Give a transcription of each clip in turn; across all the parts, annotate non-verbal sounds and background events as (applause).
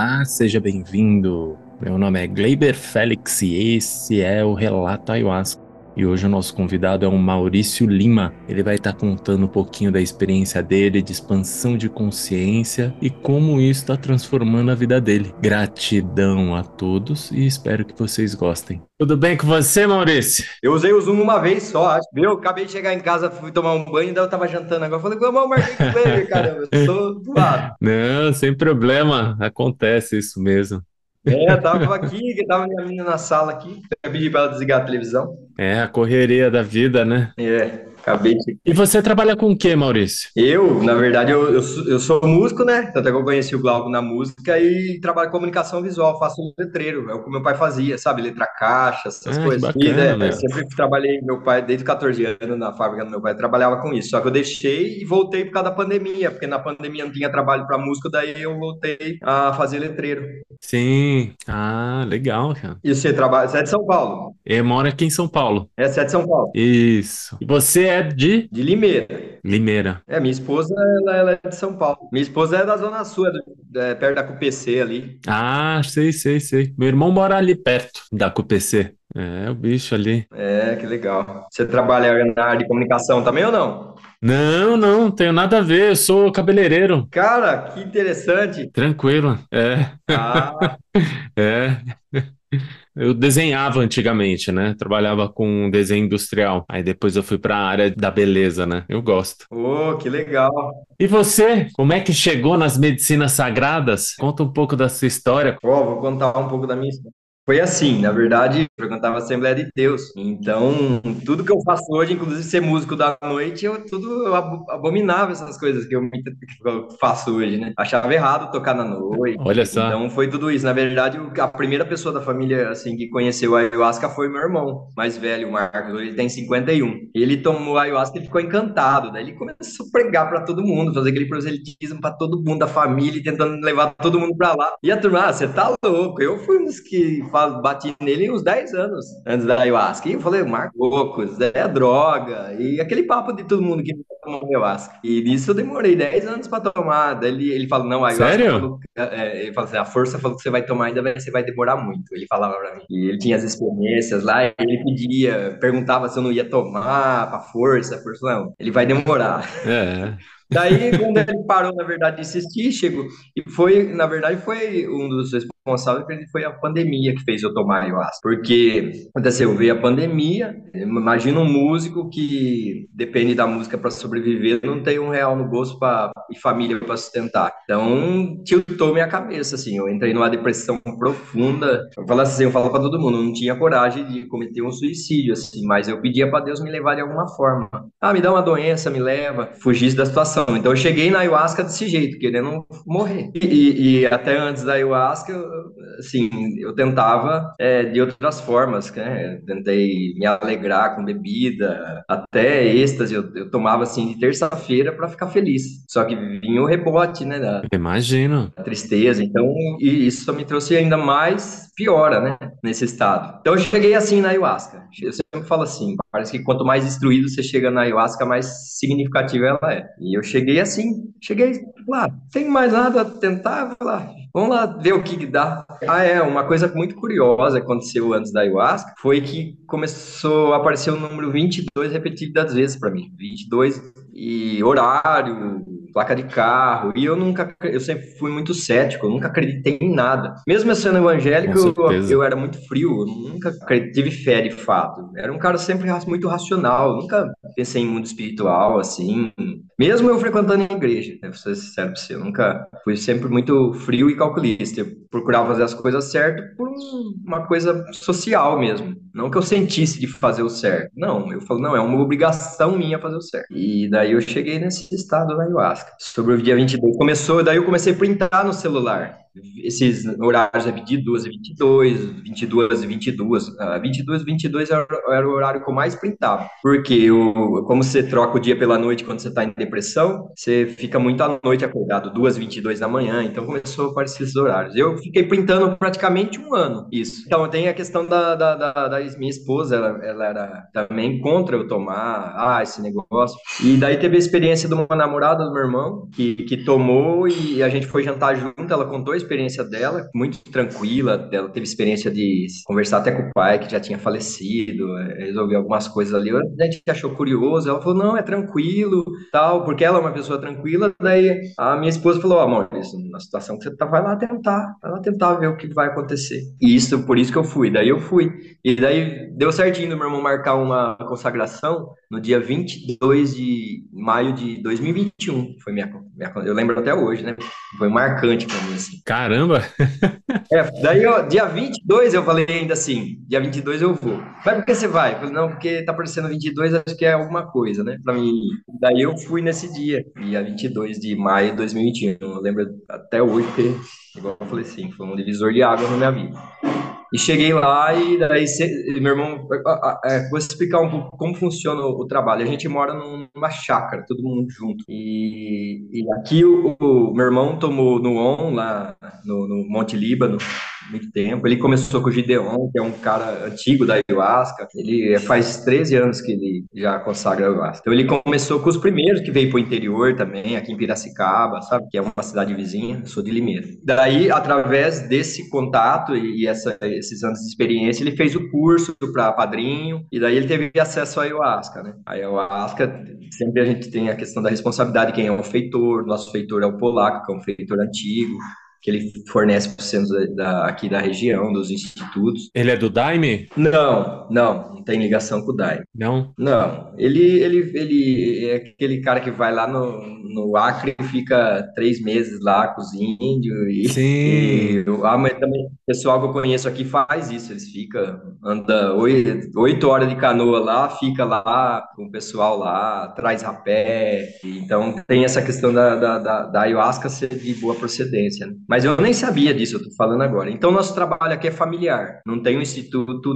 Olá, seja bem-vindo. Meu nome é Gleiber Félix e esse é o Relato Ayahuasca. E hoje o nosso convidado é o Maurício Lima. Ele vai estar contando um pouquinho da experiência dele de expansão de consciência e como isso está transformando a vida dele. Gratidão a todos e espero que vocês gostem. Tudo bem com você, Maurício? Eu usei o Zoom uma vez só, acho. Viu? Acabei de chegar em casa, fui tomar um banho, daí eu tava jantando agora. Falei, vamos marquei com ele, caramba. Eu tô do lado. Não, sem problema. Acontece isso mesmo. É, tava aqui, tava minha menina na sala aqui. Eu pedi pra ela desligar a televisão. É, a correria da vida, né? É, acabei de. E você trabalha com o que, Maurício? Eu, na verdade, eu, eu, sou, eu sou músico, né? Tanto é que eu conheci o Glauco na música e trabalho com comunicação visual, faço um letreiro. É o que meu pai fazia, sabe? Letra caixa, essas Ah, coisas. bacana, E, né, eu sempre trabalhei, meu pai, desde 14 anos na fábrica do meu pai, trabalhava com isso. Só que eu deixei e voltei por causa da pandemia, porque na pandemia não tinha trabalho para músico, daí eu voltei a fazer letreiro. Sim. Ah, legal, cara. E você trabalha, você é de São Paulo? Eu moro aqui em São Paulo. É, você é de São Paulo? Isso. E você é de De Limeira. Limeira. É, minha esposa, ela, ela é de São Paulo. Minha esposa é da Zona Sul, é do- é perto da CUPC ali. Ah, sei, sei, sei. Meu irmão mora ali perto da CUPC. É, o bicho ali. É, que legal. Você trabalha na área de comunicação também ou não? Não, não, não tenho nada a ver. Eu sou cabeleireiro. Cara, que interessante. Tranquilo. É, Ah, (laughs) é. Eu desenhava antigamente, né? Trabalhava com desenho industrial. Aí depois eu fui para a área da beleza, né? Eu gosto. oh, que legal. E você, como é que chegou nas medicinas sagradas? Conta um pouco da sua história. Ó, vou contar um pouco da minha história. Foi assim, na verdade, eu frequentava a Assembleia de Deus. Então, tudo que eu faço hoje, inclusive ser músico da noite, eu tudo eu abo- abominava essas coisas que eu, que eu faço hoje, né? Achava errado tocar na noite. Olha só. Então, foi tudo isso. Na verdade, a primeira pessoa da família, assim, que conheceu a ayahuasca foi meu irmão, mais velho, o Marcos. Ele tem 51. Ele tomou a ayahuasca e ficou encantado. Daí ele começou a pregar para todo mundo, fazer aquele proselitismo para todo mundo da família, tentando levar todo mundo para lá. E a turma, ah, você tá louco. Eu fui um dos que bati nele uns 10 anos antes da ayahuasca. E eu falei, Marco, louco, isso daí é droga. E aquele papo de todo mundo que tomou ayahuasca. E nisso eu demorei 10 anos para tomar. Daí ele, ele falou, não, ayahuasca Sério? falou é, ele falou assim, a força falou que você vai tomar ainda vai, você vai demorar muito. Ele falava pra mim. E ele tinha as experiências lá, e ele pedia, perguntava se eu não ia tomar pra força. Força, não, ele vai demorar. É. Daí, quando ele parou, na verdade, de insistir, chegou. E foi, na verdade, foi um dos responsáveis, que foi a pandemia que fez eu tomar ayahuasca. Porque aconteceu, veio a pandemia. Imagina um músico que depende da música para sobreviver, não tem um real no bolso pra, e família para sustentar. Então, tiltou minha cabeça, assim. Eu entrei numa depressão profunda. Eu falo assim, eu falo para todo mundo, eu não tinha coragem de cometer um suicídio, assim, mas eu pedia para Deus me levar de alguma forma. Ah, me dá uma doença, me leva, fugisse da situação. Então eu cheguei na ayahuasca desse jeito, querendo morrer. E, e- e até antes da ayahuasca, assim, eu tentava é, de outras formas, né? Tentei me alegrar com bebida, até êxtase, eu, eu tomava assim de terça-feira para ficar feliz. Só que vinha o rebote, né? Da, Imagino. a tristeza. Então, e isso só me trouxe ainda mais piora, né, nesse estado. Então, eu cheguei assim na ayahuasca. Eu sempre falo assim, parece que quanto mais instruído você chega na ayahuasca, mais significativa ela é. E eu cheguei assim, cheguei lá, sem mais nada a tentar, lá, vamos lá ver o que que dá. Ah, é, uma coisa muito curiosa aconteceu antes da ayahuasca foi que começou a aparecer o número 22 repetidas vezes para mim. 22 e horário, placa de carro. E eu nunca, eu sempre fui muito cético, eu nunca acreditei em nada. Mesmo sendo evangélico, eu, eu era muito frio, eu nunca tive fé de fato. Era um cara sempre muito racional, nunca pensei em mundo espiritual, assim. Mesmo eu frequentando a igreja, né, vou ser sincero pra você, eu nunca fui sempre muito frio e calculista. Eu procurava fazer as coisas certas por um- uma coisa social mesmo. Não que eu sentisse de fazer o certo. Não, eu falo, não, é uma obrigação minha fazer o certo. E daí eu cheguei nesse estado da ayahuasca. Sobre o dia 22, começou, daí eu comecei a printar no celular. Esses horários é 22 e 22, 22 e 22. Ah, 22 e 22 era, era o horário que eu mais printava. Porque eu, como você troca o dia pela noite quando você está em depressão, você fica muito à noite acordado, 2 e 22 da manhã. Então começou a aparecer esses horários. Eu fiquei printando praticamente um ano isso. Então tem a questão da, da, da, da minha esposa, ela, ela era também contra eu tomar ah, esse negócio. E daí teve a experiência de uma namorada do meu irmão, que, que tomou e a gente foi jantar junto. Ela contou a experiência dela, muito tranquila. Ela teve experiência de conversar até com o pai, que já tinha falecido, é, resolver algumas coisas ali. A gente achou curioso. Ela falou: não, é tranquilo, tal, porque ela é uma pessoa tranquila. Daí a minha esposa falou: amor, isso, na situação que você tá, vai lá tentar, vai lá tentar ver o que vai acontecer. E isso, por isso que eu fui. Daí eu fui. E daí deu certinho do meu irmão marcar uma consagração no dia 22 de maio de 2021. Foi minha, minha eu lembro até hoje, né? Foi marcante para mim, assim. Caramba! (laughs) é, daí, ó, dia 22 eu falei ainda assim, dia 22 eu vou. Mas por que você vai? Eu falei, não, porque tá aparecendo 22, acho que é alguma coisa, né? Para mim. Daí eu fui nesse dia, dia 22 de maio de 2021. Eu lembro até hoje, porque, igual eu falei assim, foi um divisor de água na minha vida. E cheguei lá e daí meu irmão, é, vou explicar um pouco como funciona o, trabalho. A gente mora numa chácara, todo mundo junto. E, e aqui o, o, meu irmão tomou no ON, lá no, no Monte Líbano, muito tempo. Ele começou com o Gideon, que é um cara antigo da ayahuasca. Ele faz 13 anos que ele já consagra ayahuasca. Então ele começou com os primeiros que veio para o interior também, aqui em Piracicaba, sabe? Que é uma cidade vizinha. Sou de Limeira. Daí, através desse contato e essa, esses anos de experiência, ele fez o curso para padrinho e daí ele teve acesso à ayahuasca, né? A ayahuasca, sempre a gente tem a questão da responsabilidade, quem é o feitor, nosso feitor é o polaco, que é um feitor antigo, que ele fornece para os centros da, aqui da região, dos institutos. Ele é do Daime? Não, não, não tem ligação com o Daime. Não? Não, ele, ele, ele é aquele cara que vai lá no, no Acre e fica três meses lá com os índios. E, Sim. E, ah, mas também o pessoal que eu conheço aqui faz isso, eles ficam, anda oito, oito horas de canoa lá, fica lá com o pessoal lá, traz rapé. Então tem essa questão da, da, da, da ayahuasca ser de boa procedência, né? Mas eu nem sabia disso, eu tô falando agora. Então, nosso trabalho aqui é familiar, não tem um instituto,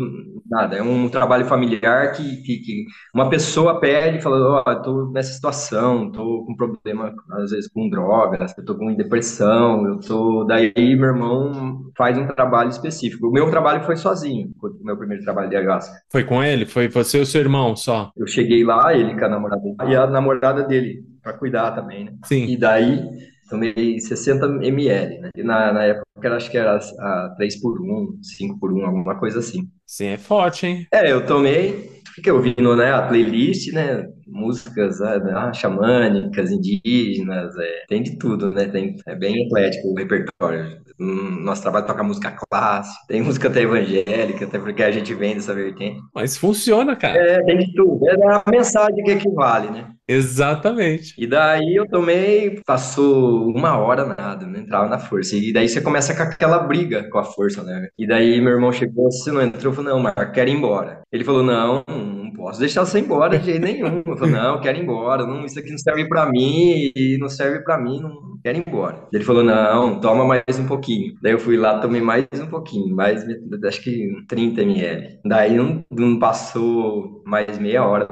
nada. É um trabalho familiar que, que, que uma pessoa pede e fala: Ó, oh, tô nessa situação, tô com problema, às vezes, com drogas, eu tô com depressão, eu tô. Daí, meu irmão faz um trabalho específico. O meu trabalho foi sozinho, o meu primeiro trabalho de ayahuasca. Foi com ele? Foi você e o seu irmão só? Eu cheguei lá, ele com a namorada e a namorada dele, para cuidar também, né? Sim. E daí tomei 60 ml, né? E na, na época acho que era a 3 por 1, 5 por 1, alguma coisa assim. Sim, é forte, hein? É, eu tomei, fiquei ouvindo né, a playlist, né? Músicas ah, xamânicas, indígenas, é, tem de tudo, né? Tem, é bem eclético o repertório. Nosso trabalho toca música clássica, tem música até evangélica, até porque a gente vem dessa vertente. Mas funciona, cara. É, tem de tudo. É a mensagem que equivale, né? Exatamente. E daí eu tomei, passou uma hora nada, não entrava na força. E daí você começa com aquela briga com a força, né? E daí meu irmão chegou, você não entrou, eu falei, não, Marco, quero ir embora. Ele falou, não, não posso deixar você embora de jeito nenhum. Eu falei, não, quero ir embora, não, isso aqui não serve para mim, e não serve para mim, não quero ir embora. Ele falou, não, toma mais um pouquinho. Daí eu fui lá, tomei mais um pouquinho, mais, acho que 30 ml. Daí não, não passou mais meia hora.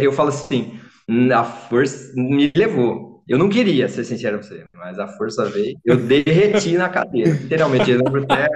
Eu falo assim, a força me levou. Eu não queria, ser sincero com você, mas a força veio. Eu derreti na cadeira, literalmente. Eu lembro até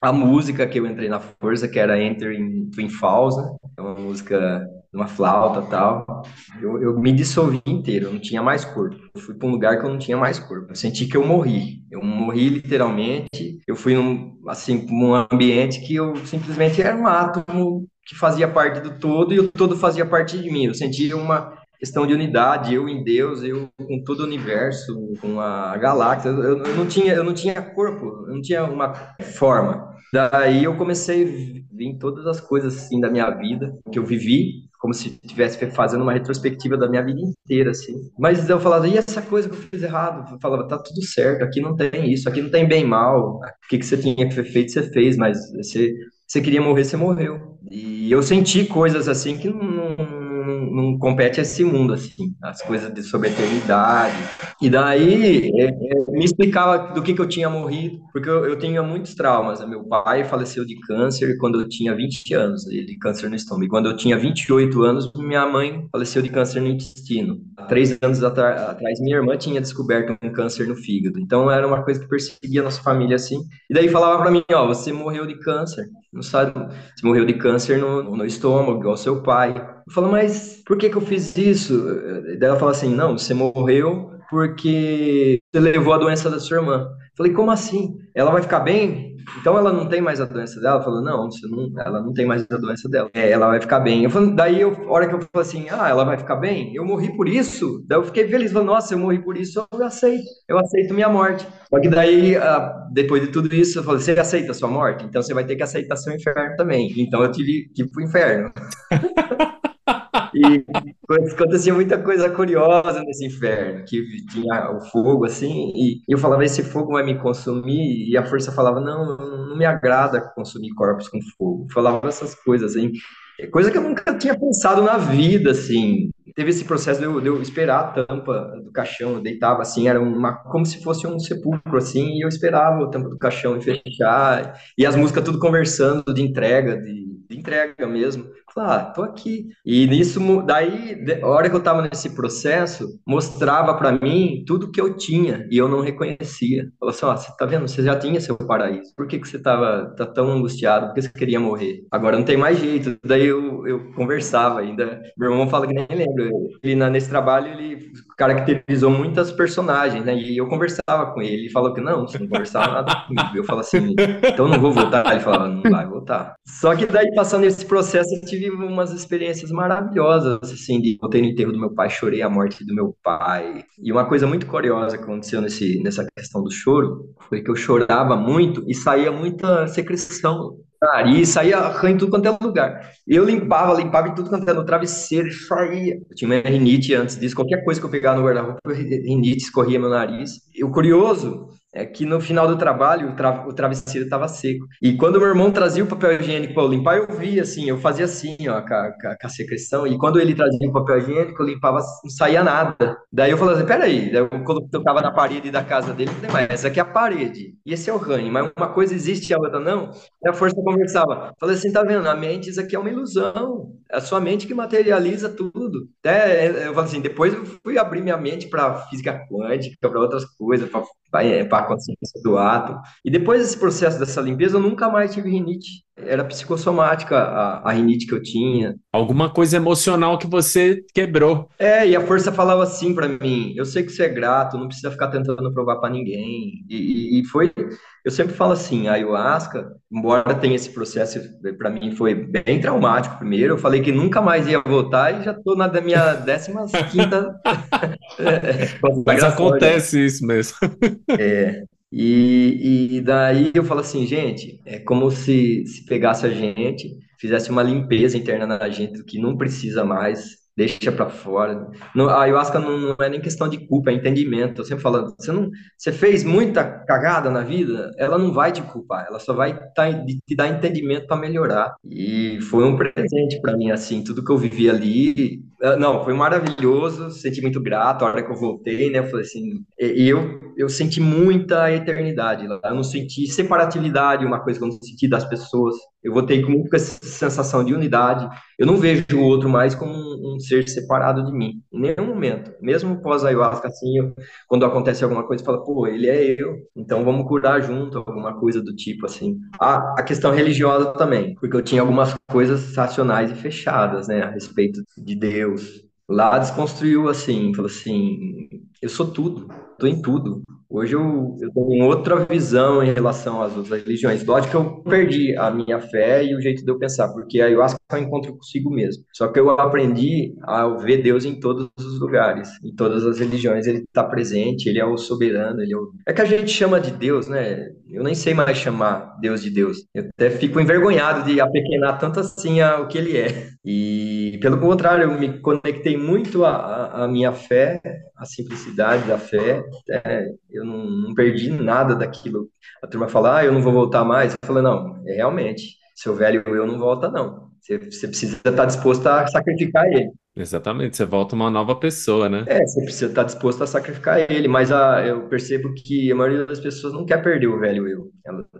a música que eu entrei na força, que era Enter in Twin Falls, né? É uma música de uma flauta tal. Eu, eu me dissolvi inteiro, eu não tinha mais corpo. Eu fui para um lugar que eu não tinha mais corpo. Eu senti que eu morri. Eu morri literalmente. Eu fui num, assim, num ambiente que eu simplesmente era um átomo que fazia parte do todo e o todo fazia parte de mim. Eu sentia uma questão de unidade, eu em Deus, eu com todo o universo, com a galáxia, eu, eu, não tinha, eu não tinha corpo, eu não tinha uma forma. Daí eu comecei a vir todas as coisas assim da minha vida que eu vivi, como se estivesse fazendo uma retrospectiva da minha vida inteira, assim. Mas eu falava, e essa coisa que eu fiz errado? Eu falava, tá tudo certo, aqui não tem isso, aqui não tem bem mal, o que, que você tinha que ter feito, você fez, mas você, você queria morrer, você morreu. E eu senti coisas assim que não, não, compete a esse mundo, assim, as coisas de, sobre eternidade. E daí, é, é, me explicava do que, que eu tinha morrido, porque eu, eu tinha muitos traumas. Meu pai faleceu de câncer quando eu tinha 20 anos, de câncer no estômago. E quando eu tinha 28 anos, minha mãe faleceu de câncer no intestino. Três anos atrás, minha irmã tinha descoberto um câncer no fígado. Então, era uma coisa que perseguia a nossa família, assim. E daí falava para mim, ó, você morreu de câncer, não sabe? Você morreu de câncer no, no estômago, igual seu pai. Falo, mas por que que eu fiz isso? Daí ela fala assim, não, você morreu porque você levou a doença da sua irmã. Falei, como assim? Ela vai ficar bem? Então ela não tem mais a doença dela? Ela falou, não, não, ela não tem mais a doença dela. É, ela vai ficar bem. Eu falei, daí, eu, a hora que eu falei assim, ah, ela vai ficar bem? Eu morri por isso? Daí eu fiquei feliz, falei, nossa, eu morri por isso, eu aceito, eu aceito minha morte. Só que daí, ah, depois de tudo isso, eu falei, você aceita a sua morte? Então você vai ter que aceitar seu inferno também. Então eu tive que ir pro inferno. (laughs) E acontecia muita coisa curiosa nesse inferno, que tinha o fogo assim, e eu falava, esse fogo vai me consumir, e a força falava, não, não me agrada consumir corpos com fogo. Falava essas coisas, assim, coisa que eu nunca tinha pensado na vida, assim. Teve esse processo de eu, de eu esperar a tampa do caixão, eu deitava assim, era uma, como se fosse um sepulcro, assim, e eu esperava a tampa do caixão fechar, e as músicas tudo conversando de entrega, de, de entrega mesmo ah, tô aqui. E nisso, daí, a hora que eu tava nesse processo, mostrava para mim tudo que eu tinha e eu não reconhecia. Falou assim, ó, você tá vendo? Você já tinha seu paraíso. Por que que você tava tá tão angustiado? Por que você queria morrer? Agora não tem mais jeito. Daí eu, eu conversava ainda. Meu irmão fala que nem lembra. Ele, nesse trabalho, ele caracterizou muitas personagens, né? E eu conversava com ele. Ele falou que não, você não conversava nada comigo. Eu falo assim, então não vou voltar. Ele falava, não vai voltar. Só que daí, passando esse processo, eu tive tive umas experiências maravilhosas, assim, de voltei no enterro do meu pai, chorei a morte do meu pai. E uma coisa muito curiosa que aconteceu nesse, nessa questão do choro foi que eu chorava muito e saía muita secreção nariz, saía arranho em tudo quanto é lugar. Eu limpava, limpava em tudo quanto é no travesseiro, saía. Eu tinha uma rinite antes disso, qualquer coisa que eu pegava no guarda-roupa, rinite escorria meu nariz. E o curioso é que no final do trabalho o, tra o travesseiro estava seco. E quando meu irmão trazia o papel higiênico para eu limpar, eu via assim, eu fazia assim, ó, com a, com a secreção. E quando ele trazia o papel higiênico, eu limpava, não saía nada. Daí eu falava assim, peraí. Daí eu, quando eu tava na parede da casa dele, eu falei, mas essa aqui é a parede. E esse é o ranho. Mas uma coisa existe e a outra não. E a força conversava. Falei assim, tá vendo? A mente, isso aqui é uma ilusão. É a sua mente que materializa tudo. Até, eu falei assim, depois eu fui abrir minha mente para física quântica, para outras coisas, para para a consciência do ato. E depois desse processo dessa limpeza, eu nunca mais tive rinite. Era psicossomática a, a rinite que eu tinha. Alguma coisa emocional que você quebrou. É, e a força falava assim para mim: eu sei que você é grato, não precisa ficar tentando provar para ninguém. E, e, foi. Eu sempre falo assim: a ayahuasca, embora tenha esse processo, para mim foi bem traumático primeiro. Eu falei que nunca mais ia voltar e já estou na minha (laughs) 15 quinta. (laughs) Mas acontece isso mesmo. É, e, e daí eu falo assim, gente, é como se, se pegasse a gente, fizesse uma limpeza interna na gente que não precisa mais, deixa para fora. No, a ayahuasca não, não, é nem questão de culpa, é entendimento. Eu sempre falo, você não, você fez muita cagada na vida, ela não vai te culpar, ela só vai tá, te dar entendimento para melhorar. E foi um presente para mim, assim, tudo que eu vivi ali. Ah, não, foi maravilhoso, senti muito grato a hora que eu voltei, né? Eu falei assim, e eu, eu senti muita eternidade lá. Eu não senti separatividade, uma coisa que eu não senti das pessoas. Eu voltei com muita sensação de unidade. Eu não vejo o outro mais como um, um ser separado de mim, em nenhum momento. Mesmo pós ayahuasca, assim, eu, quando acontece alguma coisa, fala, pô, ele é eu, então vamos curar junto, alguma coisa do tipo, assim. A, a questão religiosa também, porque eu tinha algumas coisas racionais e fechadas, né, a respeito de Deus. Lá desconstruiu, assim, falou assim, eu sou tudo, tô em tudo. Hoje eu, eu tenho outra visão em relação às outras religiões. Lógico que eu perdi a minha fé e o jeito de eu pensar, porque a ayahuasca é um encontro consigo mesmo. Só que eu aprendi a ver Deus em todos os lugares, em todas as religiões. Ele está presente, ele é o soberano, ele é o... É que a gente chama de Deus, né? Eu nem sei mais chamar Deus de Deus. Eu até fico envergonhado de apequenar tanto assim o que ele é. E, pelo contrário, eu me conectei muito à, minha fé, à simplicidade da fé. É, eu não, não, perdi nada daquilo. A turma fala, ah, eu não vou voltar mais. Eu falei, não, é realmente, seu velho eu não volta, não. Você, você precisa estar disposto a sacrificar ele. Exatamente, você volta uma nova pessoa, né? É, você precisa estar disposto a sacrificar ele, mas a, eu percebo que a maioria das pessoas não quer perder o velho eu.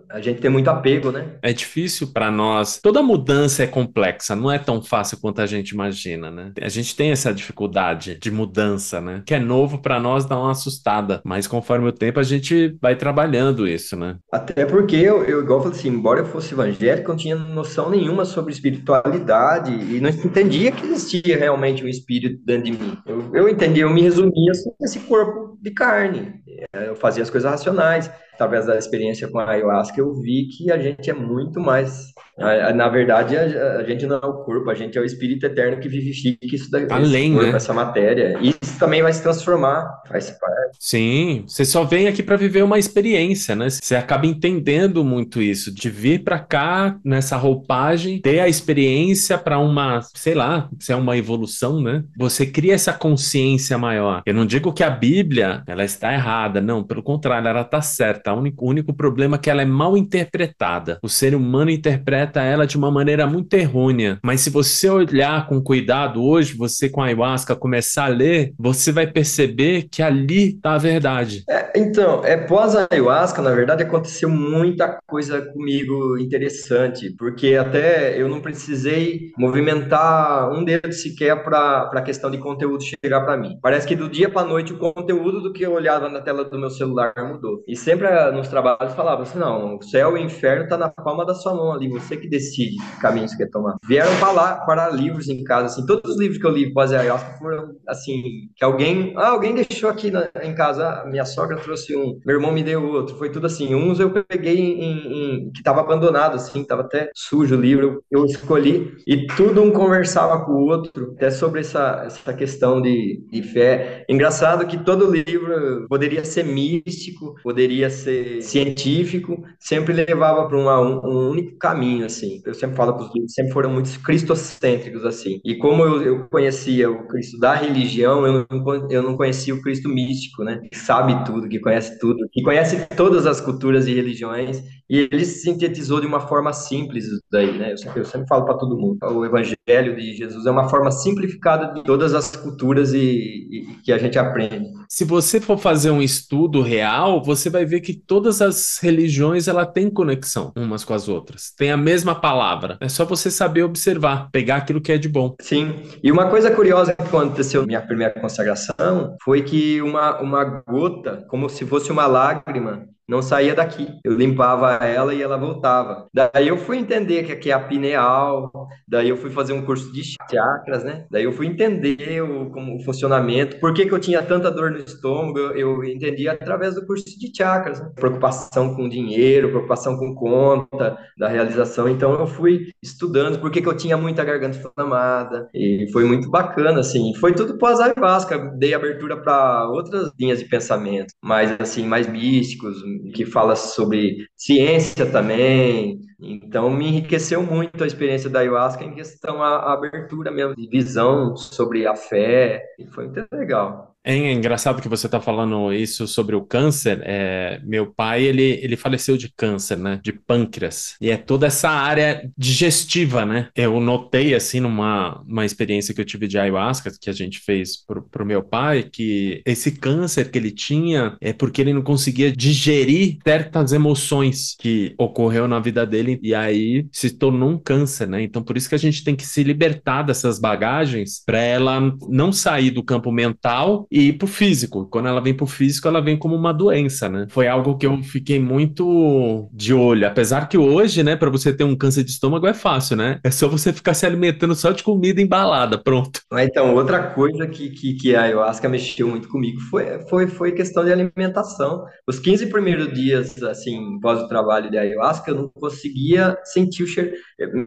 A gente tem muito apego, né? É difícil para nós. Toda mudança é complexa, não é tão fácil quanto a gente imagina, né? A gente tem essa dificuldade de mudança, né? Que é novo para nós dá uma assustada, mas conforme o tempo a gente vai trabalhando isso, né? Até porque eu, eu igual eu falei assim, embora eu fosse evangélico, eu não tinha noção nenhuma sobre espiritualidade e não entendia que existia realmente realmente espírito dentro de mim. Eu, eu entendi, eu me resumia assim, nesse corpo de carne. É, eu fazia as coisas racionais. Através da experiência com a ayahuasca, eu vi que a gente é muito mais na verdade, a, gente não é o corpo, a gente é o espírito eterno que vivifica isso daí, Além, corpo, né? essa matéria. E isso também vai se transformar, faz parte. Sim, você só vem aqui para viver uma experiência, né? Você acaba entendendo muito isso, de vir para cá nessa roupagem, ter a experiência para uma, sei lá, se é uma evolução, né? Você cria essa consciência maior. Eu não digo que a Bíblia ela está errada, não, pelo contrário, ela está certa. O único, único problema é que ela é mal interpretada. O ser humano interpreta ela de uma maneira muito errônea. Mas se você olhar com cuidado hoje, você com a ayahuasca começar a ler, você vai perceber que ali está a verdade. É, então, é pós ayahuasca, na verdade, aconteceu muita coisa comigo interessante, porque até eu não precisei movimentar um dedo sequer para a questão de conteúdo chegar para mim. Parece que do dia para noite o conteúdo do que eu olhava na tela do meu celular mudou. E sempre nos trabalhos falava assim: não, o céu e o inferno está na palma da sua mão ali, você que decide que caminho você quer tomar. Vieram falar para livros em casa, assim, todos os livros que eu li pós ayahuasca foram, assim, que alguém, ah, alguém deixou aqui na, em casa, ah, minha sogra trouxe um, meu irmão me deu outro, foi tudo assim, uns eu peguei em, em que estava abandonado, assim, estava até sujo o livro, eu escolhi, e tudo um conversava com o outro, até sobre essa, essa questão de, de fé. Engraçado que todo livro poderia ser místico, poderia ser científico, sempre levava para um, um único caminho, assim. Eu sempre falo que os livros sempre foram muito cristocêntricos, assim. E como eu, eu conhecia o Cristo da religião, eu não, eu não conhecia o Cristo místico, né? Que sabe tudo, que conhece tudo, que conhece todas as culturas e religiões. E ele sintetizou de uma forma simples isso daí, né? Eu sempre, eu sempre falo para todo mundo. O Evangelho de Jesus é uma forma simplificada de todas as culturas e, e que a gente aprende. Se você for fazer um estudo real, você vai ver que todas as religiões ela tem conexão umas com as outras. Tem a mesma palavra. É só você saber observar, pegar aquilo que é de bom. Sim. E uma coisa curiosa que aconteceu na minha primeira consagração foi que uma, uma gota, como se fosse uma lágrima, não saía daqui. Eu limpava ela e ela voltava. Daí eu fui entender que aqui é a pineal, daí eu fui fazer um curso de chakras, né? Daí eu fui entender o, como, o funcionamento, por que, que eu tinha tanta dor no estômago, eu, eu entendi através do curso de chakras, né? Preocupação com dinheiro, preocupação com conta, da realização. Então eu fui estudando por que, que eu tinha muita garganta inflamada, e foi muito bacana, assim. Foi tudo pós-ayahuasca, dei abertura para outras linhas de pensamento, mais assim, mais místicos, que fala sobre ciência também. Então, me enriqueceu muito a experiência da ayahuasca em questão a, abertura mesmo, de visão sobre a fé, e foi muito legal. É engraçado que você está falando isso sobre o câncer. É, meu pai, ele, ele faleceu de câncer, né? De pâncreas. E é toda essa área digestiva, né? Eu notei, assim, numa uma experiência que eu tive de ayahuasca, que a gente fez pro, pro meu pai, que esse câncer que ele tinha é porque ele não conseguia digerir certas emoções que ocorreu na vida dele e aí se tornou um câncer, né? Então, por isso que a gente tem que se libertar dessas bagagens para ela não sair do campo mental e pro físico. Quando ela vem pro físico, ela vem como uma doença, né? Foi algo que eu fiquei muito de olho. Apesar que hoje, né, para você ter um câncer de estômago é fácil, né? É só você ficar se alimentando só de comida embalada, pronto. Então, outra coisa que, que, que a ayahuasca mexeu muito comigo foi, foi, foi questão de alimentação. Os 15 primeiros dias, assim, pós o trabalho de ayahuasca, eu não conseguia sentir o cheiro.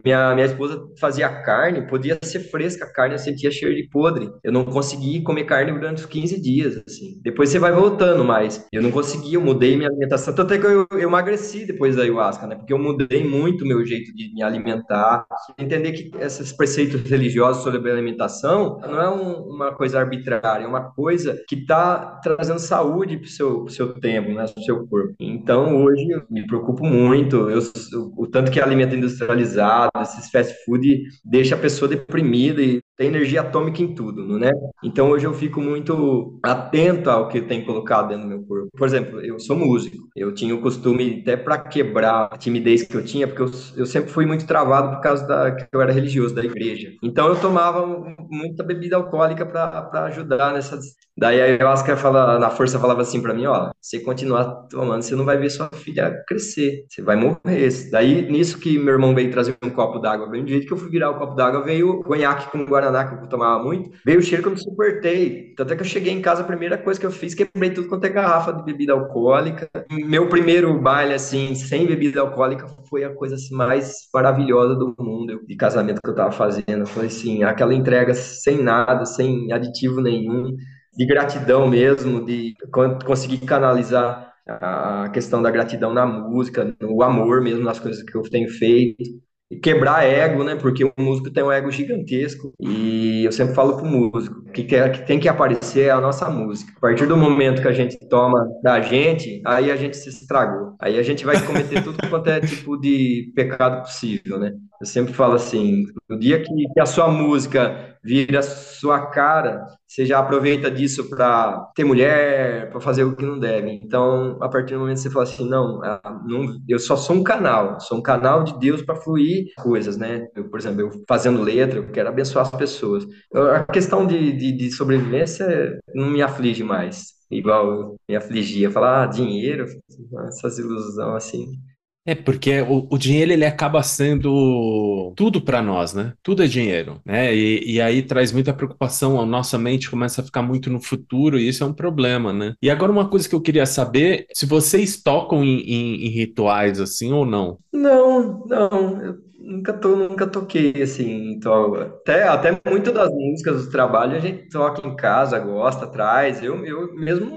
Minha, minha esposa fazia carne, podia ser fresca a carne, eu sentia cheiro de podre. Eu não conseguia comer carne durante os 15 15 dias, assim. Depois você vai voltando, mas eu não consegui, eu mudei minha alimentação. Tanto é que eu, eu emagreci depois da ayahuasca, né? Porque eu mudei muito meu jeito de me alimentar. Entender que esses preceitos religiosos sobre alimentação não é um, uma coisa arbitrária, é uma coisa que está trazendo saúde para o seu, pro seu tempo, né? Pro seu corpo. Então, hoje, eu me preocupo muito. Eu, o, tanto que alimento industrializado, esses fast food, deixa a pessoa deprimida e tem energia atômica em tudo, não é? Então hoje eu fico muito atento ao que tem colocado dentro do meu corpo. Por exemplo, eu sou músico. Eu tinha o costume até para quebrar a timidez que eu tinha, porque eu, eu sempre fui muito travado por causa da que eu era religioso da igreja. Então eu tomava muita bebida alcoólica para ajudar nessas. Daí a ayahuasca fala, na força falava assim para mim, ó, você continuar tomando, você não vai ver sua filha crescer, você vai morrer. Daí nisso que meu irmão veio trazer um copo d'água, jeito que eu fui virar o copo d'água, veio o conhaque com guaraná Guaraná, que eu tomava muito, veio o cheiro que eu não suportei. Tanto é que eu cheguei em casa, a primeira coisa que eu fiz, quebrei tudo quanto é garrafa de bebida alcoólica. Meu primeiro baile, assim, sem bebida alcoólica, foi a coisa assim, mais maravilhosa do mundo, de casamento que eu tava fazendo. Foi assim, aquela entrega sem nada, sem aditivo nenhum, de gratidão mesmo, de conseguir canalizar a questão da gratidão na música, no amor mesmo, nas coisas que eu tenho feito quebrar ego, né? Porque o músico tem um ego gigantesco e eu sempre falo pro músico que, que tem que aparecer a nossa música. A partir do momento que a gente toma da gente, aí a gente se estragou. Aí a gente vai cometer tudo (laughs) quanto é tipo de pecado possível, né? Eu sempre falo assim, no dia que, que a sua música vira sua cara, você já aproveita disso para ter mulher, para fazer o que não deve. Então, a partir do momento que você fala assim, não, ah, eu só sou um canal, sou um canal de Deus para fluir coisas, né? Eu, por exemplo, eu fazendo letra, eu quero abençoar as pessoas. A questão de, de, de, sobrevivência não me aflige mais, igual me afligia. Falar, ah, dinheiro, essas ilusões assim. É, porque o, o, dinheiro ele acaba sendo tudo para nós, né? Tudo é dinheiro, né? E, e, aí traz muita preocupação, a nossa mente começa a ficar muito no futuro e isso é um problema, né? E agora uma coisa que eu queria saber, se vocês tocam em, em, em rituais assim ou não? Não, não. Nunca, to, nunca toquei assim, então, até, até muito das músicas do trabalho a gente toca em casa, gosta, traz. Eu, eu mesmo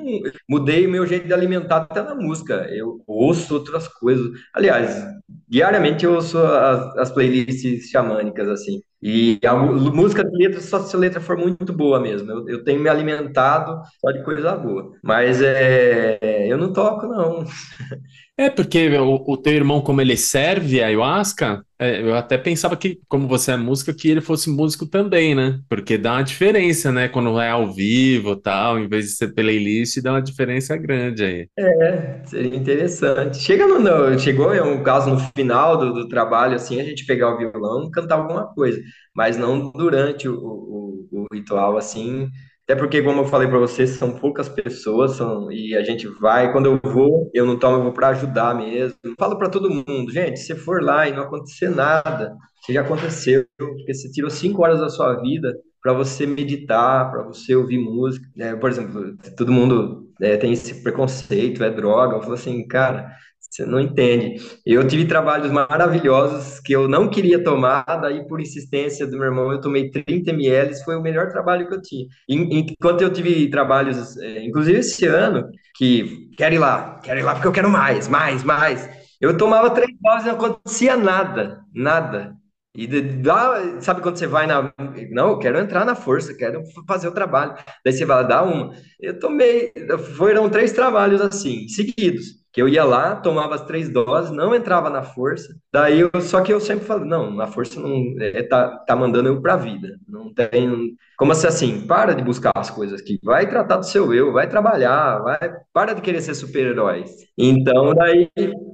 mudei o meu jeito de alimentar até na música. Eu ouço outras coisas. Aliás, diariamente eu ouço as, as playlists xamânicas, assim. E a música de letra, só se a letra for muito boa mesmo. Eu, eu tenho me alimentado só de coisa boa. Mas é, eu não toco, não. (laughs) É, porque o, o teu irmão, como ele serve a ayahuasca, é, eu até pensava que, como você é música, que ele fosse músico também, né? Porque dá uma diferença, né? Quando é ao vivo tal, em vez de ser playlist, dá uma diferença grande aí. É, seria interessante. Chega no, no chegou é um caso no final do, do, trabalho, assim, a gente pegar o violão e cantar alguma coisa, mas não durante o, o, o ritual, assim, até porque, como eu falei para vocês, são poucas pessoas são, e a gente vai. Quando eu vou, eu não tomo, eu vou para ajudar mesmo. Falo para todo mundo, gente, se for lá e não acontecer nada, se já aconteceu, porque você tirou cinco horas da sua vida para você meditar, para você ouvir música. É, por exemplo, todo mundo é, tem esse preconceito, é droga. Eu falo assim, cara, você não entende. Eu tive trabalhos maravilhosos que eu não queria tomar, daí por insistência do meu irmão eu tomei 30 ml, foi o melhor trabalho que eu tinha. Enquanto eu tive trabalhos, é, inclusive esse ano, que quero ir lá, quero ir lá porque eu quero mais, mais, mais. Eu tomava três doses e não acontecia nada, nada. E dá, sabe quando você vai na. Não, eu quero entrar na força, quero fazer o trabalho. Daí você vai dar uma. Eu tomei. Foram três trabalhos assim, seguidos que eu ia lá, tomava as três doses, não entrava na força. Daí eu, só que eu sempre falo, não, a força não é, tá, tá mandando eu para a vida. Não tem como assim, assim, para de buscar as coisas aqui, vai tratar do seu eu, vai trabalhar, vai para de querer ser super-herói. Então daí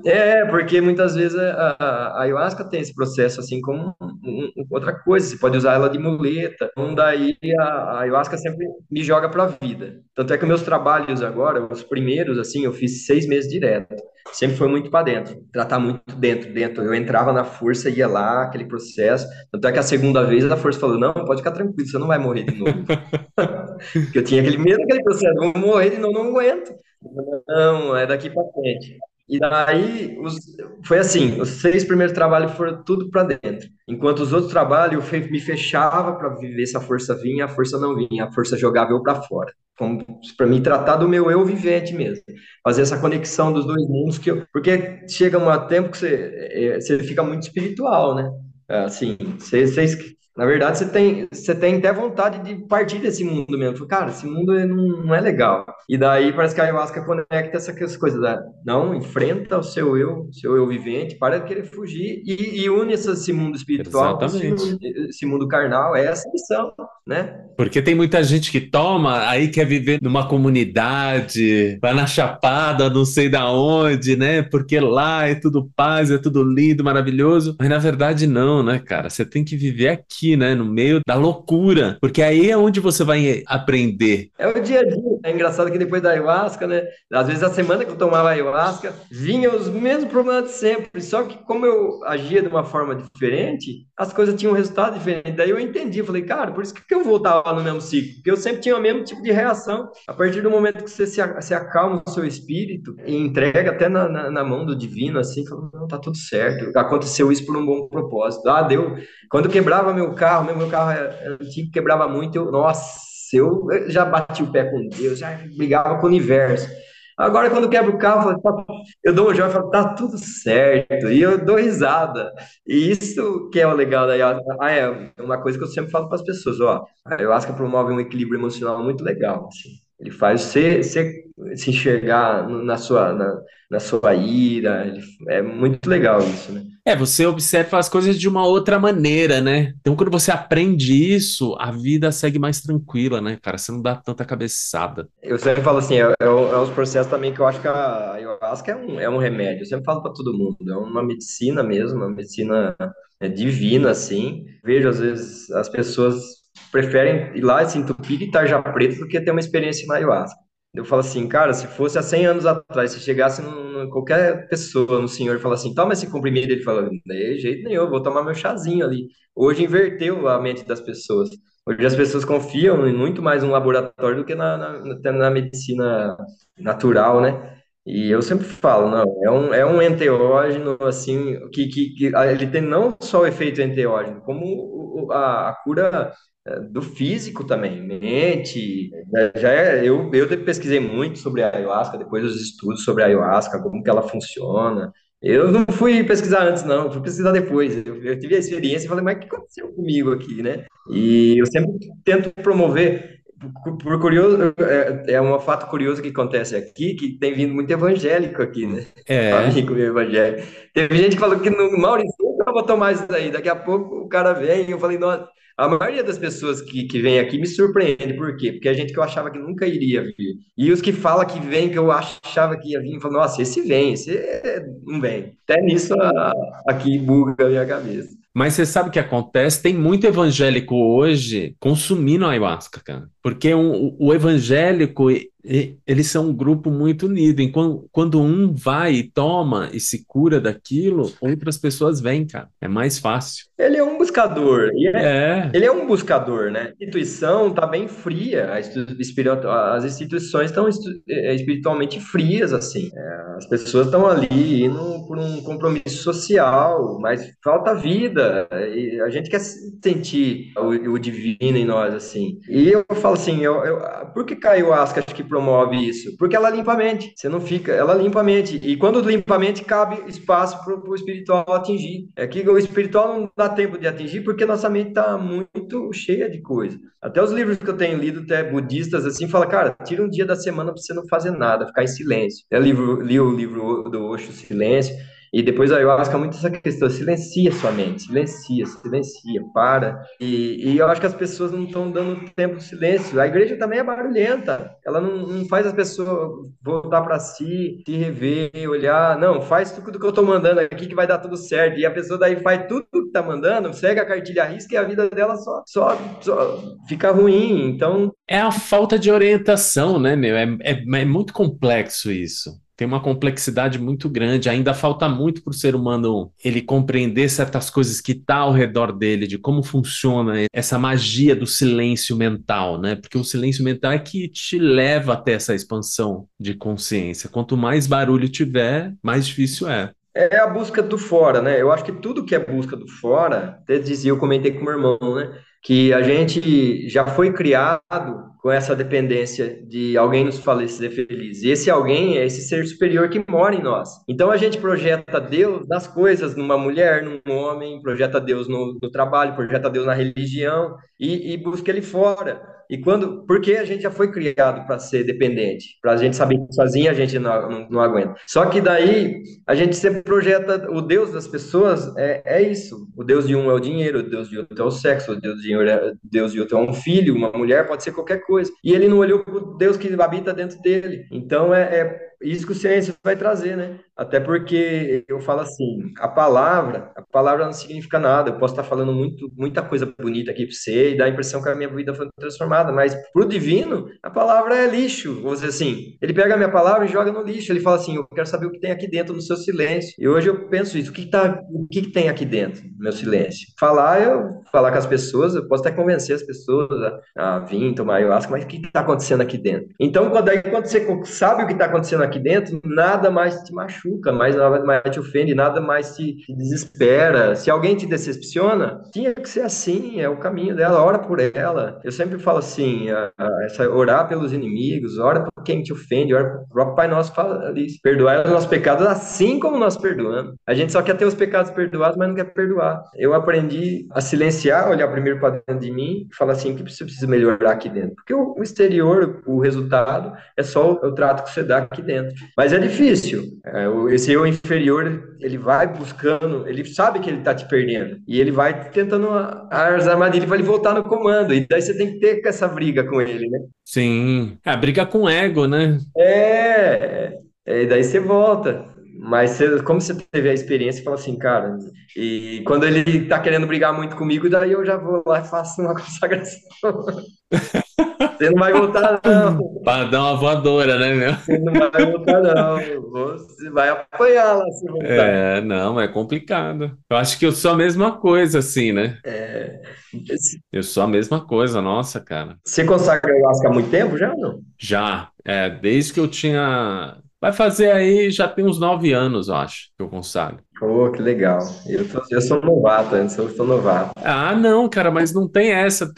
é, porque muitas vezes a, a, ayahuasca tem esse processo assim como um, um, outra coisa, você pode usar ela de muleta. Então daí a, a ayahuasca sempre me joga para a vida. Tanto é que meus trabalhos agora, os primeiros assim, eu fiz seis meses direto sempre foi muito para dentro, tratar muito dentro, dentro. Eu entrava na força, ia lá, aquele processo. Tanto é que a segunda vez a força falou: não, pode ficar tranquilo, você não vai morrer de novo. (laughs) Porque eu tinha aquele medo, aquele processo, vou morrer de novo, não aguento. Não, é daqui para frente. E daí os, foi assim, os seis primeiros trabalhos foram tudo para dentro. Enquanto os outros trabalhos eu me fechava para viver se a força vinha, a força não vinha, a força jogava eu para fora. Para mim tratar do meu eu vivente mesmo, fazer essa conexão dos dois mundos que eu, porque chega um tempo que você, é, você fica muito espiritual, né? Assim, você, você na verdade, você tem, você tem até vontade de partir desse mundo mesmo. Cara, esse mundo não, não é legal. E daí parece que a ayahuasca conecta essas coisas. Da, não, enfrenta o seu eu, seu eu vivente, para de querer fugir e, e une esse mundo espiritual, esse esse mundo, carnal. É essa missão, né? Porque tem muita gente que toma, aí quer viver numa comunidade, vai na chapada, não sei da onde, né? Porque lá é tudo paz, é tudo lindo, maravilhoso. Mas na verdade, não, né, cara? Você tem que viver aqui né? No meio da loucura. Porque aí é onde você vai aprender. É o dia a dia. É engraçado que depois da ayahuasca, né? Às vezes a semana que eu tomava ayahuasca, vinha os mesmos problemas de sempre. Só que como eu agia de uma forma diferente, as coisas tinham um resultado diferente. Daí eu entendi, falei, cara, por isso que eu voltava no mesmo ciclo, porque eu sempre tinha o mesmo tipo de reação. A partir do momento que você se, acalma o seu espírito e entrega até na, na, na mão do divino, assim, fala, não, tá tudo certo. Aconteceu isso por um bom propósito. Ah, deu. Quando quebrava meu carro, meu, meu carro antigo, quebrava muito, eu, nossa, eu já bati o pé com Deus, já brigava com o universo. Agora, quando quebra o carro, eu dou um jogo e falo, tá tudo certo. E eu dou risada. E isso que é o legal da ayahuasca. Ah, é uma coisa que eu sempre falo para as pessoas, ó. A ayahuasca promove um equilíbrio emocional muito legal, assim. Ele faz você, você se enxergar na sua, na, na sua ira. Ele, é muito legal isso, né? É, você observa as coisas de uma outra maneira, né? Então, quando você aprende isso, a vida segue mais tranquila, né, cara? Você não dá tanta cabeçada. Eu sempre falo assim, é, é, é os processos também que eu acho que a ayahuasca é um, é um remédio. Eu sempre falo para todo mundo, é uma medicina mesmo, uma medicina é, divina, assim. Vejo, às vezes, as pessoas preferem ir lá e se entupir de tarja preta do que ter uma experiência na ayahuasca. Eu falo assim, cara, se fosse há 100 anos atrás, se chegasse num, qualquer pessoa, no senhor, e falasse assim, toma esse comprimido, ele fala, de jeito nenhum, vou tomar meu chazinho ali. Hoje inverteu a mente das pessoas. Hoje as pessoas confiam muito mais no laboratório do que na, na, na medicina natural, né? E eu sempre falo, não, é um, é um enteógeno, assim, que, que, que ele tem não só o efeito enteógeno, como a, a cura do físico também, mente. Já é, eu, eu pesquisei muito sobre a ayahuasca, depois dos estudos sobre a ayahuasca, como que ela funciona. Eu não fui pesquisar antes, não, fui pesquisar depois. Eu, eu tive a experiência e falei, mas o que aconteceu comigo aqui, né? E eu sempre tento promover. Por curioso, é, é um fato curioso que acontece aqui, que tem vindo muito evangélico aqui, né? É. (laughs) Amigo evangélico. Teve gente que falou que no Maurício eu vou tomar isso daí. Daqui a pouco o cara vem e eu falei, nossa, a maioria das pessoas que, que vem aqui me surpreende. Por quê? Porque a gente que eu achava que nunca iria vir. E os que falam que vem, que eu achava que ia vir, falam, nossa, esse vem, esse não vem. Até nisso aqui buga a minha cabeça. Mas você sabe o que acontece? Tem muito evangélico hoje consumindo ayahuasca, cara. Porque um, o evangélico, eles são um grupo muito unido. Enquanto, quando um vai e toma e se cura daquilo, outras pessoas vêm, cara. É mais fácil. Ele é um buscador. É, é. Ele é um buscador, né? A instituição está bem fria. As instituições estão é, espiritualmente frias, assim. É, as pessoas estão ali indo por um compromisso social, mas falta vida. E a gente quer sentir o, o divino em nós, assim. E eu falo assim, eu, eu, por que caiu a asca que promove isso? Porque ela limpa a mente. Você não fica, ela limpa a mente. E quando limpa a mente, cabe espaço para o espiritual atingir. É que o espiritual não dá tempo de atingir porque nossa mente está muito cheia de coisa. Até os livros que eu tenho lido, até budistas, assim, fala, cara, tira um dia da semana para você não fazer nada, ficar em silêncio. Eu livro, li o livro do Osho, Silêncio, e depois a ayahuasca muito essa questão, silencia sua mente, silencia, silencia, para. E, e eu acho que as pessoas não estão dando tempo de silêncio. A igreja também é barulhenta, ela não, não faz as pessoas voltar para si, se rever, olhar. Não, faz tudo que eu estou mandando aqui que vai dar tudo certo. E a pessoa daí faz tudo que está mandando, segue a cartilha risca e a vida dela só, só, só fica ruim. Então. É a falta de orientação, né, meu? é, é, é muito complexo isso tem uma complexidade muito grande. Ainda falta muito para o ser humano ele compreender certas coisas que está ao redor dele, de como funciona essa magia do silêncio mental, né? Porque o silêncio mental é que te leva até essa expansão de consciência. Quanto mais barulho tiver, mais difícil é. É a busca do fora, né? Eu acho que tudo que é busca do fora, até dizia, eu comentei com meu irmão, né? Que a gente já foi criado com essa dependência de alguém nos falecer feliz. E esse alguém é esse ser superior que mora em nós. Então a gente projeta Deus nas coisas, numa mulher, num homem, projeta Deus no, no trabalho, projeta Deus na religião e, e busca ele fora. E quando, porque a gente já foi criado para ser dependente, para a gente saber que sozinho a gente não, não, não, aguenta. Só que daí a gente sempre projeta o Deus das pessoas é, é isso. O Deus de um é o dinheiro, o Deus de outro é o sexo, o Deus de, é, Deus de outro é um filho, uma mulher, pode ser qualquer coisa. E ele não olhou para o Deus que habita dentro dele. Então é, é isso que o silêncio vai trazer, né? Até porque eu falo assim, a palavra, a palavra não significa nada. Eu posso estar falando muito, muita coisa bonita aqui para você e dar a impressão que a minha vida foi transformada, mas pro divino, a palavra é lixo. Vou dizer assim, ele pega a minha palavra e joga no lixo. Ele fala assim, eu quero saber o que tem aqui dentro no seu silêncio. E hoje eu penso isso, o que, que tá, o que, que tem aqui dentro no meu silêncio? Falar, eu falar com as pessoas, eu posso até convencer as pessoas a, a vir tomar ayahuasca, mas o que está acontecendo aqui dentro? Então, quando, aí, quando você sabe o que está acontecendo aqui dentro, nada mais te machuca, mais nada mais te ofende, nada mais te, te desespera. Se alguém te decepciona, tinha que ser assim, é o caminho dela, ora por ela. Eu sempre falo assim, a, a, essa, orar pelos inimigos, ora por quem te ofende, ora o Pai Nosso fala ali, perdoar os nossos pecados assim como nós perdoamos. A gente só quer ter os pecados perdoados, mas não quer perdoar. Eu aprendi a silenciar, olhar primeiro para dentro de mim e falar assim, o que você precisa melhorar aqui dentro? Porque o, o exterior, o resultado, é só o, o, trato que você dá aqui dentro. Mas é difícil. É, esse eu inferior, ele vai buscando, ele sabe que ele está te perdendo. E ele vai tentando as armadilhas ele voltar no comando. E daí você tem que ter essa briga com ele, né? Sim. A briga com o ego, né? É. é e daí você volta. Mas você, como você teve a experiência, fala assim, cara, e quando ele tá querendo brigar muito comigo, daí eu já vou lá e faço uma (laughs) consagração. Você não vai voltar, não. Para dar uma voadora, né, meu? Você não vai voltar, não. Você vai apanhar lá se voltar. É, não, é complicado. Eu acho que eu sou a mesma coisa, assim, né? É. Eu sou a mesma coisa, nossa, cara. Você consagra ayahuasca há muito tempo já, não? Já. É, desde que eu tinha Vai fazer aí, já tem uns nove anos, eu acho, que eu consagro. Pô, que legal. Eu, tô, eu sou novato, antes eu sou novato. Ah, não, cara, mas não tem essa.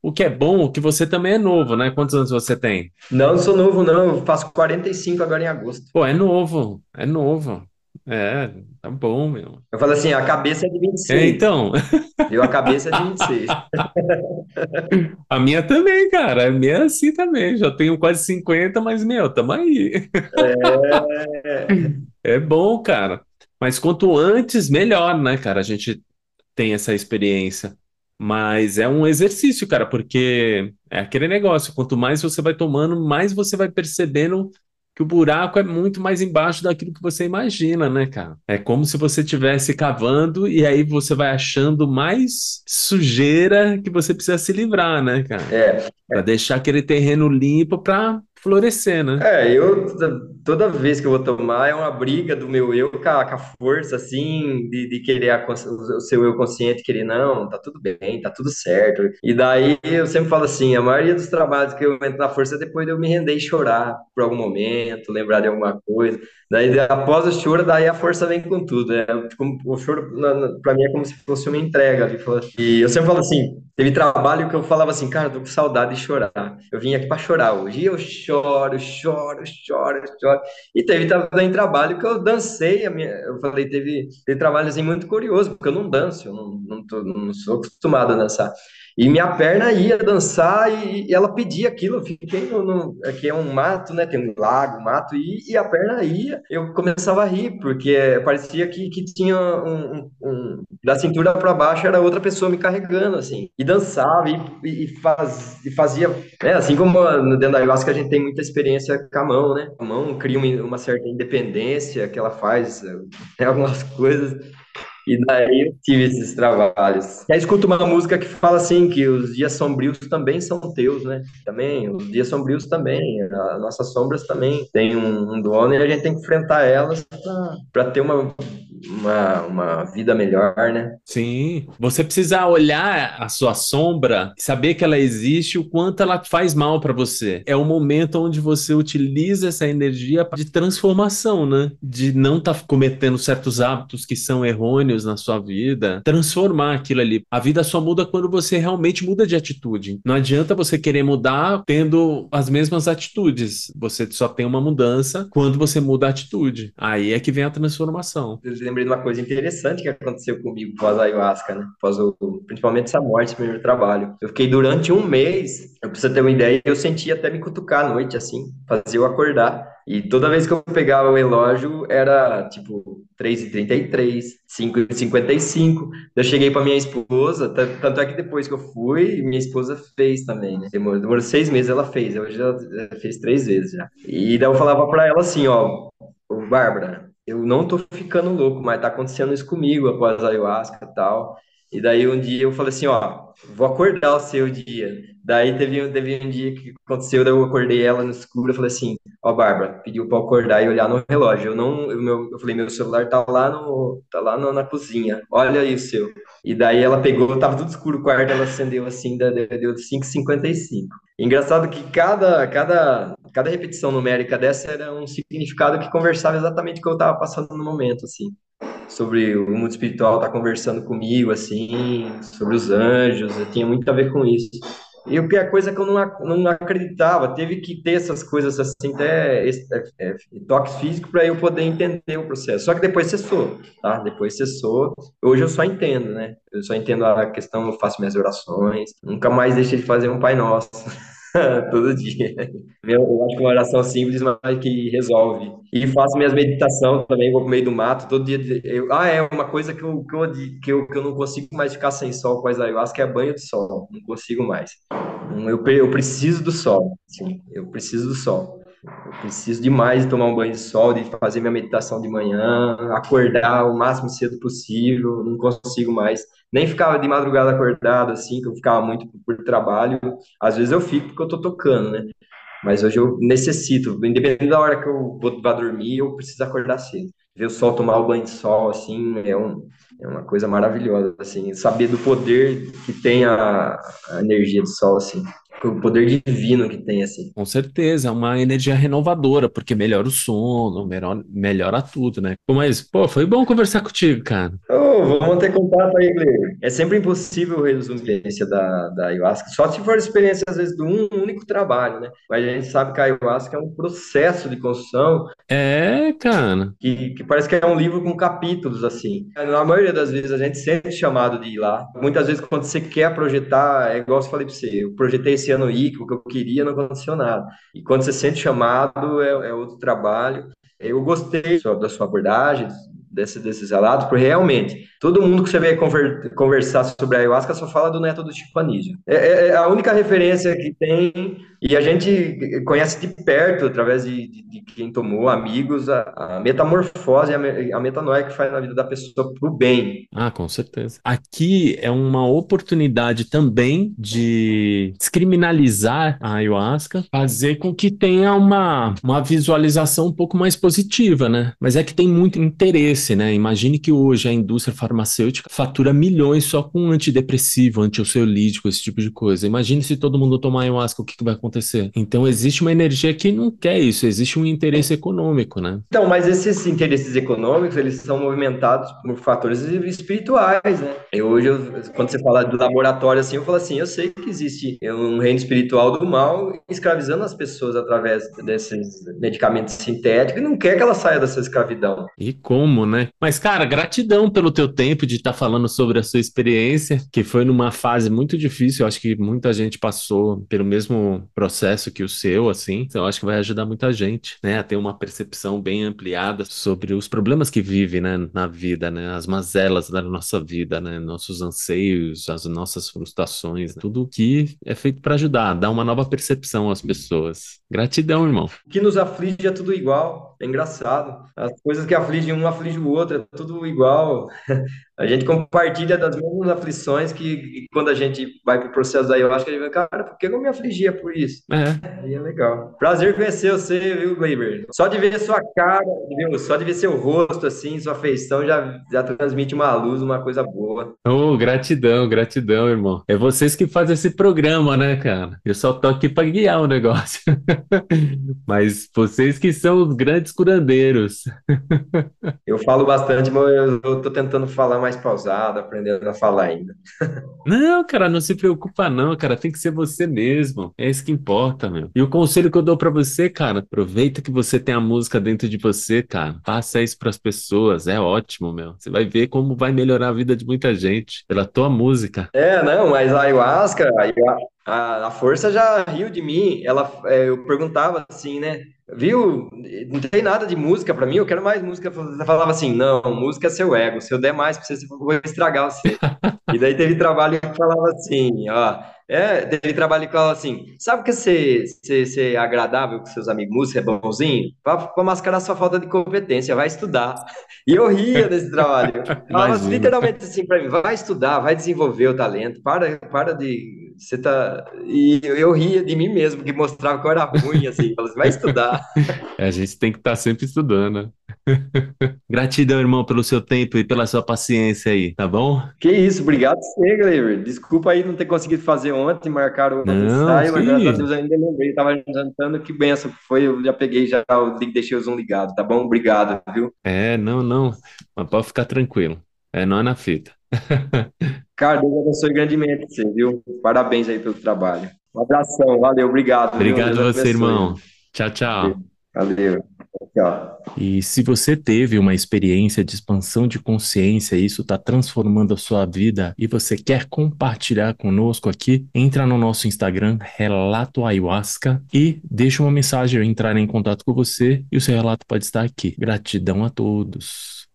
O que é bom, o que você também é novo, né? Quantos anos você tem? Não, não sou novo, não. Eu faço 45 agora em agosto. Pô, é novo, é novo. É, tá bom, meu. Eu falo assim, a cabeça é de 26. É, então. Eu a cabeça é de 26. (laughs) A minha também, cara. A minha é assim também. Já tenho quase 50, mas, meu, tamo aí. É, (laughs) é bom, cara. Mas quanto antes, melhor, né, cara? A gente tem essa experiência. Mas é um exercício, cara, porque é aquele negócio. Quanto mais você vai tomando, mais você vai percebendo que o buraco é muito mais embaixo daquilo que você imagina, né, cara? É como se você estivesse cavando e aí você vai achando mais sujeira que você precisa se livrar, né, cara? É. Para deixar aquele terreno limpo para florescer, né? É, eu toda vez que eu vou tomar é uma briga do meu eu com a, com a força, assim, de, de querer a, o seu eu consciente querer, não, tá tudo bem, tá tudo certo. E daí eu sempre falo assim, a maioria dos trabalhos que eu entro na força é depois de eu me render e chorar por algum momento, lembrar de alguma coisa. Daí após o choro, daí a força vem com tudo. É, tipo, o choro, para mim, é como se fosse uma entrega. E eu sempre falo assim, teve trabalho que eu falava assim, cara, tô com saudade de chorar. Eu vim aqui para chorar hoje. E eu choro, choro, choro, choro. E teve também trabalho que eu dancei. A minha, eu falei, teve, teve trabalho assim muito curioso, porque eu não danço, eu não, não, tô, não sou acostumado a dançar. E minha perna ia dançar e, e ela pedia aquilo. Eu fiquei no, no, Aqui é um mato, né? Tem um lago, mato, e, e a perna ia. Eu começava a rir, porque parecia que, que tinha um, um, um Da cintura para baixo era outra pessoa me carregando, assim. E dançava e, e, faz, e fazia. Né, assim como no dentro da ayahuasca a gente tem muita experiência com a mão, né? A mão cria uma, uma certa independência que ela faz, tem algumas coisas. E daí eu tive esses trabalhos. E aí escuto uma música que fala assim, que os dias sombrios também são teus, né? Também, os dias sombrios também, as nossas sombras também têm um, um dono e a gente tem que enfrentar elas para ter uma, uma, uma vida melhor, né? Sim. Você precisa olhar a sua sombra, saber que ela existe, o quanto ela faz mal para você. É o momento onde você utiliza essa energia de transformação, né? De não estar tá cometendo certos hábitos que são errôneos na sua vida, transformar aquilo ali. A vida só muda quando você realmente muda de atitude. Não adianta você querer mudar tendo as mesmas atitudes. Você só tem uma mudança quando você muda a atitude. Aí é que vem a transformação lembrei de uma coisa interessante que aconteceu comigo pós ayahuasca, né? Pós o, principalmente essa morte, primeiro trabalho. Eu fiquei durante um mês, eu preciso ter uma ideia, eu sentia até me cutucar à noite, assim, fazia eu acordar. E toda vez que eu pegava o relógio, era tipo 3h33, 5h55. Eu cheguei para minha esposa, tanto é que depois que eu fui, minha esposa fez também, né? Demorou, demorou seis meses, ela fez. Hoje ela fez três vezes já. E daí eu falava para ela assim: ó, Bárbara, eu não tô ficando louco, mas tá acontecendo isso comigo após a ayahuasca e tal. E daí um dia eu falei assim, ó, vou acordar o seu dia. Daí teve, teve um dia que aconteceu, daí eu acordei ela no escuro, eu falei assim, ó, Bárbara, pediu para acordar e olhar no relógio. Eu não, eu, meu, eu falei, meu celular tá lá no, tá lá no, na cozinha. Olha aí o seu. E daí ela pegou, tava tudo escuro o quarto, ela acendeu assim, deu 5:55. Engraçado que cada cada cada repetição numérica dessa era um significado que conversava exatamente o que eu estava passando no momento, assim sobre o mundo espiritual tá conversando comigo, assim, sobre os anjos, eu tinha muito a ver com isso. E o que é coisa que eu não, não acreditava, teve que ter essas coisas assim, até é, é, toques físicos para eu poder entender o processo. Só que depois cessou, tá? Depois cessou. Hoje eu só entendo, né? Eu só entendo a questão, eu faço minhas orações, nunca mais deixei de fazer um Pai Nosso. (laughs) (laughs) Todo dia. Eu acho que uma oração simples, mas que resolve. E faço minhas meditações também, vou pro meio do mato, todo dia. Eu, ah, é uma coisa que eu, que, eu, que, eu, que eu não consigo mais ficar sem sol com as ayahuasca, é banho de sol. Não consigo mais. Eu, eu preciso do sol. Sim, eu preciso do sol. Eu preciso demais de tomar um banho de sol, de fazer minha meditação de manhã, acordar o máximo cedo possível, não consigo mais. Nem ficava de madrugada acordado, assim, que eu ficava muito por trabalho. Às vezes eu fico porque eu tô tocando, né? Mas hoje eu necessito, independente da hora que eu vou, dormir, eu preciso acordar cedo. Ver o sol, tomar o banho de sol, assim, é, um, é uma coisa maravilhosa, assim. Saber do poder que tem a, a energia do sol, assim o poder divino que tem, assim. Com certeza, é uma energia renovadora, porque melhora o sono, melhora, melhora tudo, né? Mas, pô, foi bom conversar contigo, cara. Oh, vamos ter contato aí, Gleber. É sempre impossível resumir a experiência da, da ayahuasca, só se for experiência, às vezes, de um único trabalho, né? Mas a gente sabe que a ayahuasca é um processo de construção. É, cara. Que, que parece que é um livro com capítulos, assim. Na maioria das vezes, a gente sente chamado de ir lá. Muitas vezes, quando você quer projetar, é igual eu falei pra você, eu projetei esse ano ir, o que eu queria não aconteceu nada. E quando você sente chamado, é, é outro trabalho. Eu gostei da sua abordagem, desse, desses relatos, porque realmente todo mundo que você conver, conversar sobre a ayahuasca só fala do neto do Chico. É, é, é, a única referência que tem, e a gente conhece de perto, através de, de, de quem tomou, amigos, a, a metamorfose, a, a, metanoia que faz na vida da pessoa para o bem. Ah, com certeza. Aqui é uma oportunidade também de descriminalizar a ayahuasca, fazer com que tenha uma, uma visualização um pouco mais positiva, né? Mas é que tem muito interesse né? Imagine que hoje a indústria farmacêutica fatura milhões só com antidepressivo, antiociolítico, esse tipo de coisa. Imagine se todo mundo tomar ayahuasca, o que, que vai acontecer? Então existe uma energia que não quer isso, existe um interesse econômico, né? Então, mas esses interesses econômicos, eles são movimentados por fatores espirituais, né? E hoje, eu, quando você fala do laboratório assim, eu falo assim, eu sei que existe um reino espiritual do mal escravizando as pessoas através desses medicamentos sintéticos e não quer que ela saia dessa escravidão. E como, né? Mas, cara, gratidão pelo teu tempo de estar tá falando sobre a sua experiência, que foi numa fase muito difícil. Eu acho que muita gente passou pelo mesmo processo que o seu, assim. Então, acho que vai ajudar muita gente, né? A ter uma percepção bem ampliada sobre os problemas que vive, né, na vida, né? As mazelas da nossa vida, né? Nossos anseios, as nossas frustrações, tudo que é feito para ajudar, dar uma nova percepção às pessoas. Gratidão, irmão. O que nos aflige é tudo igual. É engraçado. As coisas que afligem um aflige o outro, é tudo igual. (laughs) A gente compartilha das mesmas aflições que quando a gente vai pro processo da ayahuasca, a gente vai, cara, por que eu me afligia por isso? É. Aí é legal. Prazer conhecer você, viu, Gleiber? Só de ver sua cara, viu? Só de ver seu rosto, assim, sua feição, já, já transmite uma luz, uma coisa boa. Oh, gratidão, gratidão, irmão. É vocês que fazem esse programa, né, cara? Eu só tô aqui para guiar o negócio. (laughs) Mas vocês que são os grandes curandeiros. eu falo bastante, mas eu tô tentando falar mais pausado, aprendendo a falar ainda. Não, cara, não se preocupa não, cara, tem que ser você mesmo. É isso que importa, meu. E o conselho que eu dou para você, cara, aproveita que você tem a música dentro de você, cara. Passa isso para as pessoas, é ótimo, meu. Você vai ver como vai melhorar a vida de muita gente pela tua música. É, não, mas a ayahuasca, a A, a força já riu de mim. Ela, é, eu perguntava assim, né? Viu? Não tem nada de música para mim, eu quero mais música. Ela falava assim: não, música é seu ego. Se eu der mais pra você, eu vou estragar você. (laughs) e daí teve trabalho que falava assim: ó. É, teve trabalho que falava assim: sabe que você, você, você é agradável com seus amigos, música é bonzinho? Para mascarar sua falta de competência, vai estudar. E eu ria desse trabalho. (laughs) Falava literalmente assim para mim: vai estudar, vai desenvolver o talento, para, para de. Você tá. E eu ria de mim mesmo, que mostrava que eu era ruim, assim, (laughs) falava assim, vai estudar. É, a gente tem que estar tá sempre estudando. (laughs) Gratidão, irmão, pelo seu tempo e pela sua paciência aí, tá bom? Que isso, obrigado você, Gleiber. Desculpa aí não ter conseguido fazer ontem, marcaram o ensaio, mas graças a Deus ainda lembrei, tava jantando, que benção que foi, eu já peguei já, deixei o Zoom ligado, tá bom? Obrigado, viu? É, não, não, mas pode ficar tranquilo, é não é na fita. (laughs) Cara, Deus abençoe grandemente você, viu? Parabéns aí pelo trabalho. Um abração, valeu, obrigado. Obrigado a você, irmão. Tchau, tchau. Valeu. Tchau. E se você teve uma experiência de expansão de consciência, isso está transformando a sua vida e você quer compartilhar conosco aqui, entra no nosso Instagram, Relato Ayahuasca, e deixa uma mensagem, eu entrar em contato com você e o seu relato pode estar aqui. Gratidão a todos.